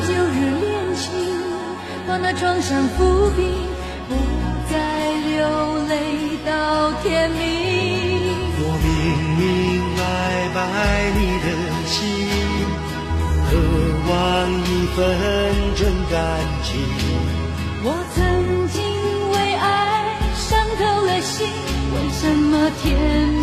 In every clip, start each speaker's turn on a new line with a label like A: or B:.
A: 旧日恋情，把那创伤抚平，不再流泪到天明。
B: 我明明白白你的心，渴望一份真感情。
A: 我曾经为爱伤透了心，为什么甜蜜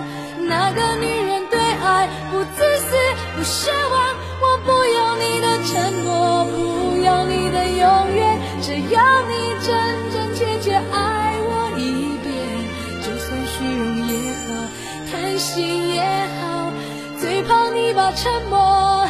A: 不奢望，我不要你的承诺，不要你的永远，只要你真真切切爱我一遍。就算虚荣也好，贪心也好，最怕你把沉默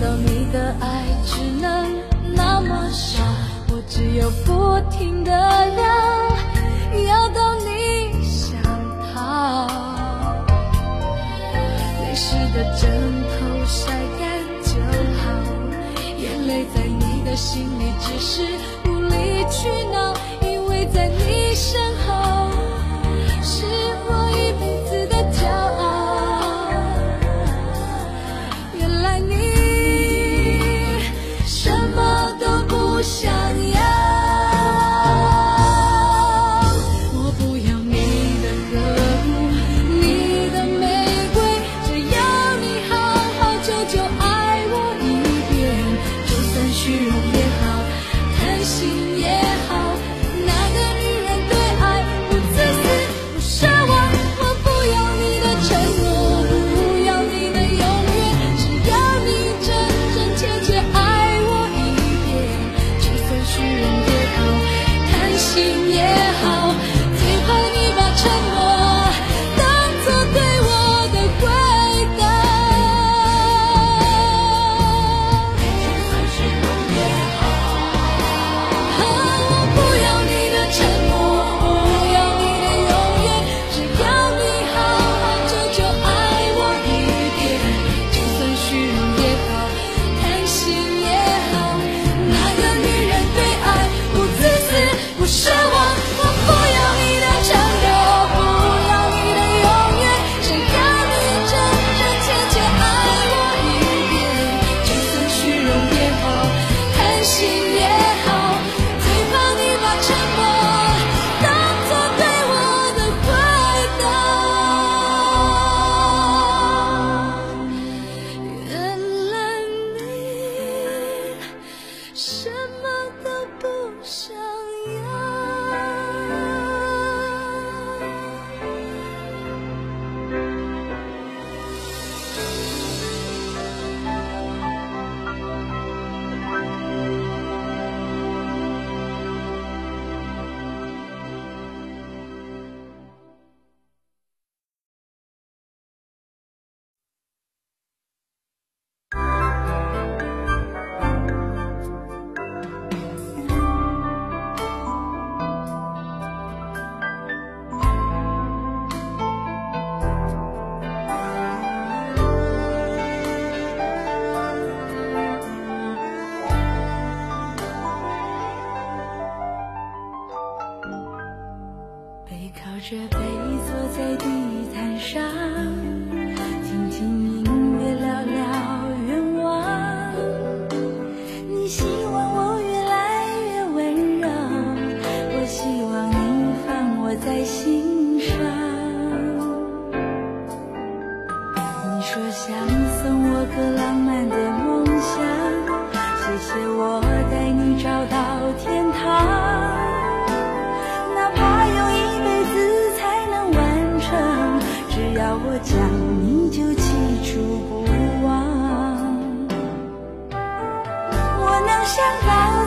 A: 道你的爱只能那么少，我只有不停的要，要到你想逃。泪湿的枕头晒干就好，眼泪在你的心里只是无理取闹，因为在你身后。我这背坐在地毯上。我讲，你就记住不忘。我能想到。